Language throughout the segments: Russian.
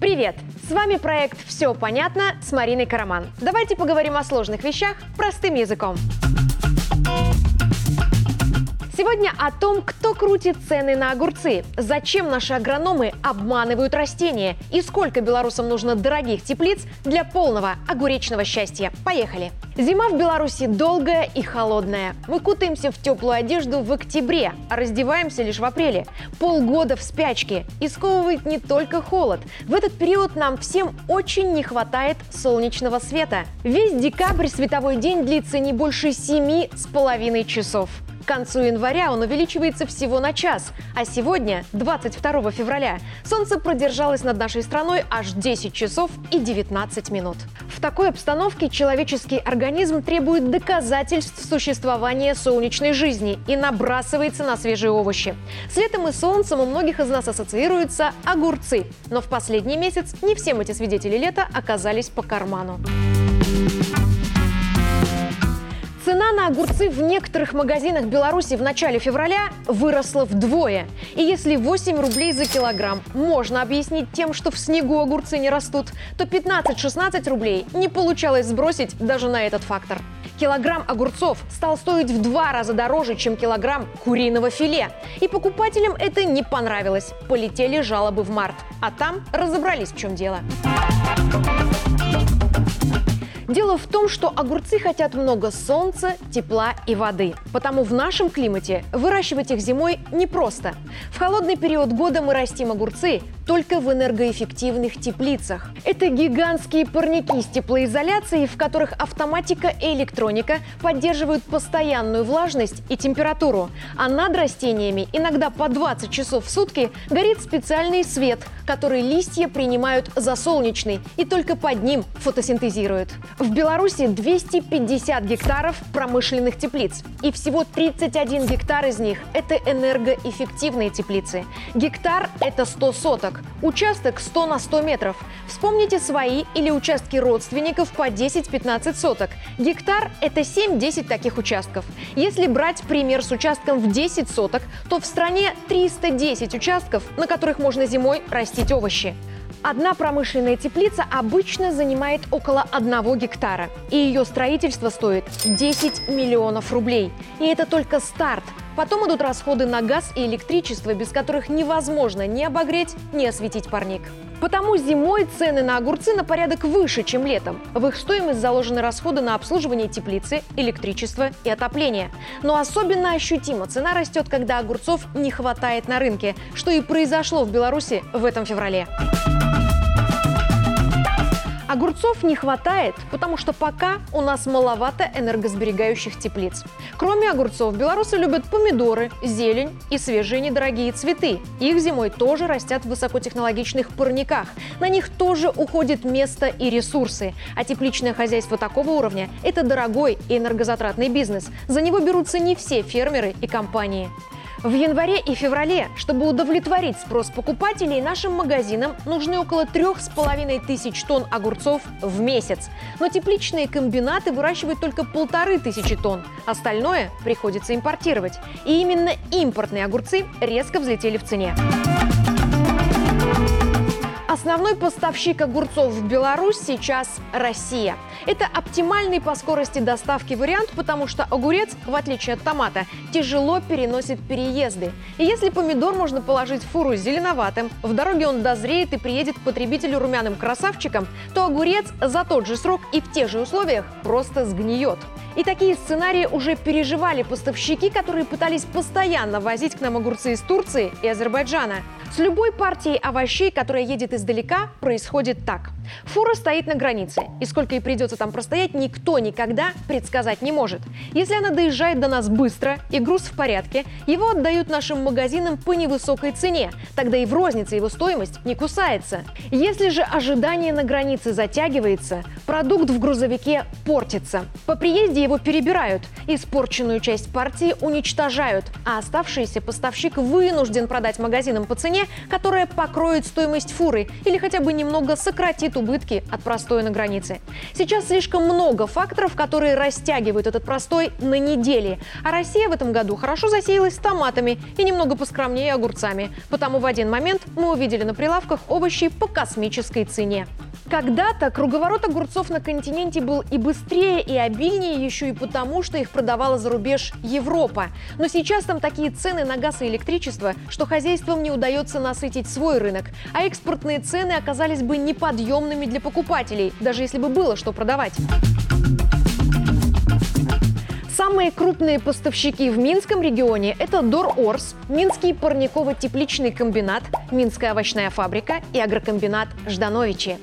Привет! С вами проект «Все понятно» с Мариной Караман. Давайте поговорим о сложных вещах простым языком. Сегодня о том, кто крутит цены на огурцы, зачем наши агрономы обманывают растения и сколько белорусам нужно дорогих теплиц для полного огуречного счастья. Поехали! Зима в Беларуси долгая и холодная. Мы кутаемся в теплую одежду в октябре, а раздеваемся лишь в апреле. Полгода в спячке. И сковывает не только холод. В этот период нам всем очень не хватает солнечного света. Весь декабрь световой день длится не больше семи с половиной часов. К концу января он увеличивается всего на час, а сегодня, 22 февраля, солнце продержалось над нашей страной аж 10 часов и 19 минут. В такой обстановке человеческий организм требует доказательств существования солнечной жизни и набрасывается на свежие овощи. С летом и солнцем у многих из нас ассоциируются огурцы, но в последний месяц не всем эти свидетели лета оказались по карману. На огурцы в некоторых магазинах Беларуси в начале февраля выросла вдвое. И если 8 рублей за килограмм можно объяснить тем, что в снегу огурцы не растут, то 15-16 рублей не получалось сбросить даже на этот фактор. Килограмм огурцов стал стоить в два раза дороже, чем килограмм куриного филе. И покупателям это не понравилось. Полетели жалобы в март. А там разобрались, в чем дело. В том, что огурцы хотят много солнца, тепла и воды. Потому в нашем климате выращивать их зимой непросто. В холодный период года мы растим огурцы только в энергоэффективных теплицах. Это гигантские парники с теплоизоляцией, в которых автоматика и электроника поддерживают постоянную влажность и температуру. А над растениями иногда по 20 часов в сутки горит специальный свет, который листья принимают за солнечный и только под ним фотосинтезируют. В Беларуси 250 гектаров промышленных теплиц. И всего 31 гектар из них – это энергоэффективные теплицы. Гектар – это 100 соток. Участок 100 на 100 метров. Вспомните свои или участки родственников по 10-15 соток. Гектар – это 7-10 таких участков. Если брать пример с участком в 10 соток, то в стране 310 участков, на которых можно зимой растить овощи. Одна промышленная теплица обычно занимает около одного гектара, и ее строительство стоит 10 миллионов рублей. И это только старт. Потом идут расходы на газ и электричество, без которых невозможно ни обогреть, ни осветить парник. Потому зимой цены на огурцы на порядок выше, чем летом. В их стоимость заложены расходы на обслуживание теплицы, электричество и отопление. Но особенно ощутимо цена растет, когда огурцов не хватает на рынке, что и произошло в Беларуси в этом феврале. Огурцов не хватает, потому что пока у нас маловато энергосберегающих теплиц. Кроме огурцов, белорусы любят помидоры, зелень и свежие недорогие цветы. Их зимой тоже растят в высокотехнологичных парниках. На них тоже уходит место и ресурсы. А тепличное хозяйство такого уровня – это дорогой и энергозатратный бизнес. За него берутся не все фермеры и компании. В январе и феврале, чтобы удовлетворить спрос покупателей, нашим магазинам нужны около трех с половиной тысяч тонн огурцов в месяц. Но тепличные комбинаты выращивают только полторы тысячи тонн. Остальное приходится импортировать. И именно импортные огурцы резко взлетели в цене. Основной поставщик огурцов в Беларусь сейчас Россия. Это оптимальный по скорости доставки вариант, потому что огурец, в отличие от томата, тяжело переносит переезды. И если помидор можно положить в фуру зеленоватым, в дороге он дозреет и приедет к потребителю румяным красавчиком, то огурец за тот же срок и в тех же условиях просто сгниет. И такие сценарии уже переживали поставщики, которые пытались постоянно возить к нам огурцы из Турции и Азербайджана. С любой партией овощей, которая едет издалека, происходит так. Фура стоит на границе, и сколько ей придется там простоять, никто никогда предсказать не может. Если она доезжает до нас быстро и груз в порядке, его отдают нашим магазинам по невысокой цене, тогда и в рознице его стоимость не кусается. Если же ожидание на границе затягивается, продукт в грузовике портится. По приезде его перебирают, испорченную часть партии уничтожают, а оставшийся поставщик вынужден продать магазинам по цене, которая покроет стоимость фуры или хотя бы немного сократит убытки от простоя на границе. Сейчас слишком много факторов, которые растягивают этот простой на недели, а Россия в этом году хорошо засеялась томатами и немного поскромнее огурцами, потому в один момент мы увидели на прилавках овощи по космической цене. Когда-то круговорот огурцов на континенте был и быстрее, и обильнее еще и потому, что их продавала за рубеж Европа. Но сейчас там такие цены на газ и электричество, что хозяйствам не удается насытить свой рынок, а экспортные цены оказались бы неподъемными для покупателей, даже если бы было что продавать. Самые крупные поставщики в Минском регионе – это Дор Орс, Минский парниково-тепличный комбинат, Минская овощная фабрика и агрокомбинат Ждановичи.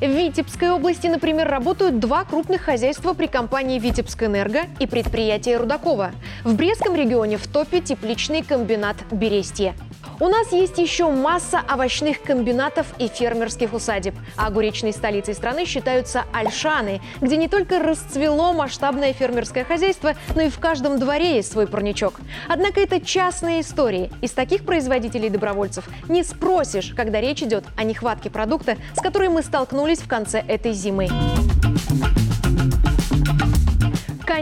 В Витебской области, например, работают два крупных хозяйства при компании «Витебскэнерго» и предприятие Рудакова. В Брестском регионе в топе тепличный комбинат «Берестье». У нас есть еще масса овощных комбинатов и фермерских усадеб. А огуречной столицей страны считаются Альшаны, где не только расцвело масштабное фермерское хозяйство, но и в каждом дворе есть свой парничок. Однако это частные истории. Из таких производителей-добровольцев не спросишь, когда речь идет о нехватке продукта, с которой мы столкнулись в конце этой зимы.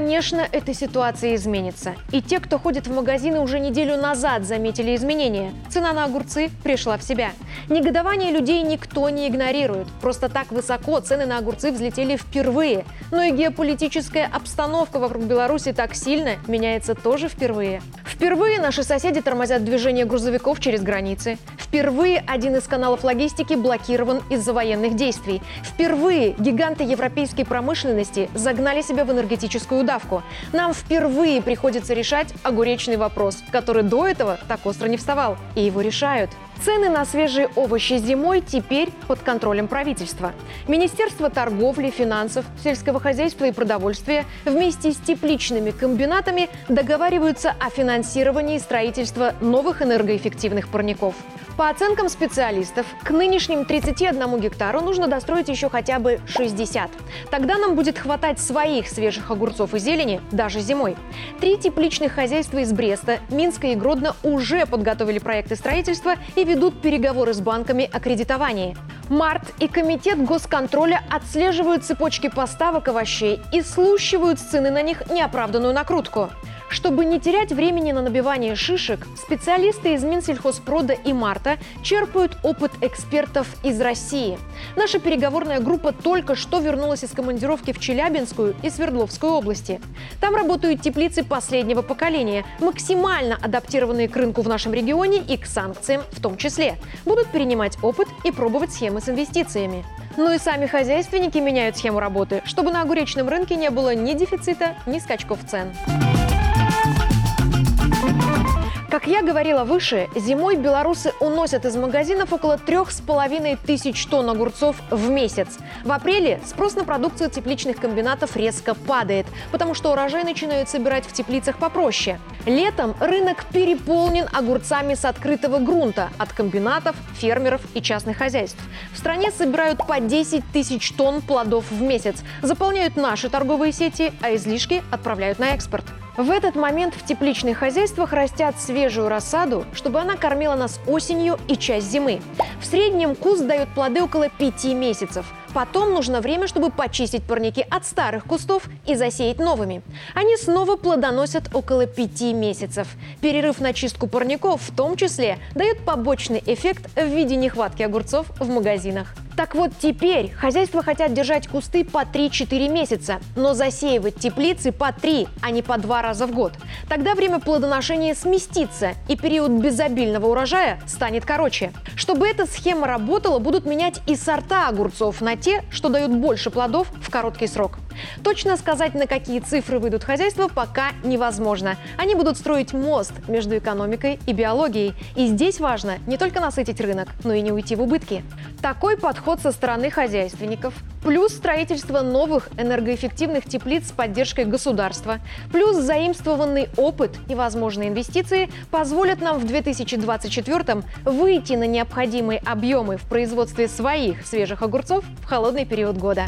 Конечно, эта ситуация изменится. И те, кто ходит в магазины уже неделю назад, заметили изменения. Цена на огурцы пришла в себя. Негодование людей никто не игнорирует. Просто так высоко цены на огурцы взлетели впервые. Но и геополитическая обстановка вокруг Беларуси так сильно меняется тоже впервые. Впервые наши соседи тормозят движение грузовиков через границы. Впервые один из каналов логистики блокирован из-за военных действий. Впервые гиганты европейской промышленности загнали себя в энергетическую давку. Нам впервые приходится решать огуречный вопрос, который до этого так остро не вставал. И его решают. Цены на свежие овощи зимой теперь под контролем правительства. Министерство торговли, финансов, сельского хозяйства и продовольствия вместе с тепличными комбинатами договариваются о финансировании строительства новых энергоэффективных парников. По оценкам специалистов, к нынешним 31 гектару нужно достроить еще хотя бы 60. Тогда нам будет хватать своих свежих огурцов и зелени даже зимой. Три тепличных хозяйства из Бреста, Минска и Гродно уже подготовили проекты строительства и ведут переговоры с банками о кредитовании. Март и Комитет госконтроля отслеживают цепочки поставок овощей и слущивают с цены на них неоправданную накрутку. Чтобы не терять времени на набивание шишек, специалисты из Минсельхозпрода и Марта черпают опыт экспертов из России. Наша переговорная группа только что вернулась из командировки в Челябинскую и Свердловскую области. Там работают теплицы последнего поколения, максимально адаптированные к рынку в нашем регионе и к санкциям в том числе. Будут перенимать опыт и пробовать схемы с инвестициями. Ну и сами хозяйственники меняют схему работы, чтобы на огуречном рынке не было ни дефицита, ни скачков цен. Я говорила выше, зимой белорусы уносят из магазинов около трех с половиной тысяч тонн огурцов в месяц. В апреле спрос на продукцию тепличных комбинатов резко падает, потому что урожай начинают собирать в теплицах попроще. Летом рынок переполнен огурцами с открытого грунта от комбинатов, фермеров и частных хозяйств. В стране собирают по 10 тысяч тонн плодов в месяц, заполняют наши торговые сети, а излишки отправляют на экспорт. В этот момент в тепличных хозяйствах растят свежую рассаду, чтобы она кормила нас осенью и часть зимы. В среднем куст дает плоды около пяти месяцев. Потом нужно время, чтобы почистить парники от старых кустов и засеять новыми. Они снова плодоносят около пяти месяцев. Перерыв на чистку парников в том числе дает побочный эффект в виде нехватки огурцов в магазинах. Так вот теперь хозяйства хотят держать кусты по 3-4 месяца, но засеивать теплицы по 3, а не по 2 раза в год. Тогда время плодоношения сместится, и период безобильного урожая станет короче. Чтобы эта схема работала, будут менять и сорта огурцов на те, что дают больше плодов в короткий срок. Точно сказать, на какие цифры выйдут хозяйства, пока невозможно. Они будут строить мост между экономикой и биологией. И здесь важно не только насытить рынок, но и не уйти в убытки. Такой подход со стороны хозяйственников, плюс строительство новых энергоэффективных теплиц с поддержкой государства, плюс заимствованный опыт и возможные инвестиции позволят нам в 2024 выйти на необходимые объемы в производстве своих свежих огурцов в холодный период года.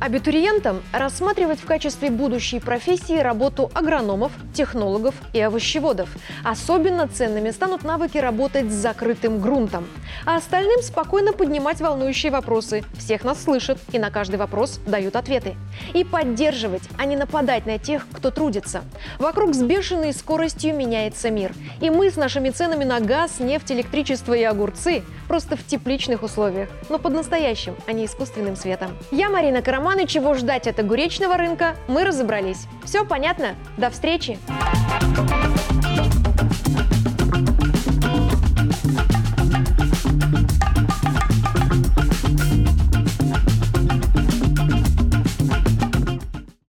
Абитуриентам рассматривать в качестве будущей профессии работу агрономов, технологов и овощеводов. Особенно ценными станут навыки работать с закрытым грунтом. А остальным спокойно поднимать волнующие вопросы. Всех нас слышат и на каждый вопрос дают ответы. И поддерживать, а не нападать на тех, кто трудится. Вокруг с бешеной скоростью меняется мир. И мы с нашими ценами на газ, нефть, электричество и огурцы просто в тепличных условиях, но под настоящим, а не искусственным светом. Я Марина Караман, и чего ждать от огуречного рынка, мы разобрались. Все понятно? До встречи! Thank you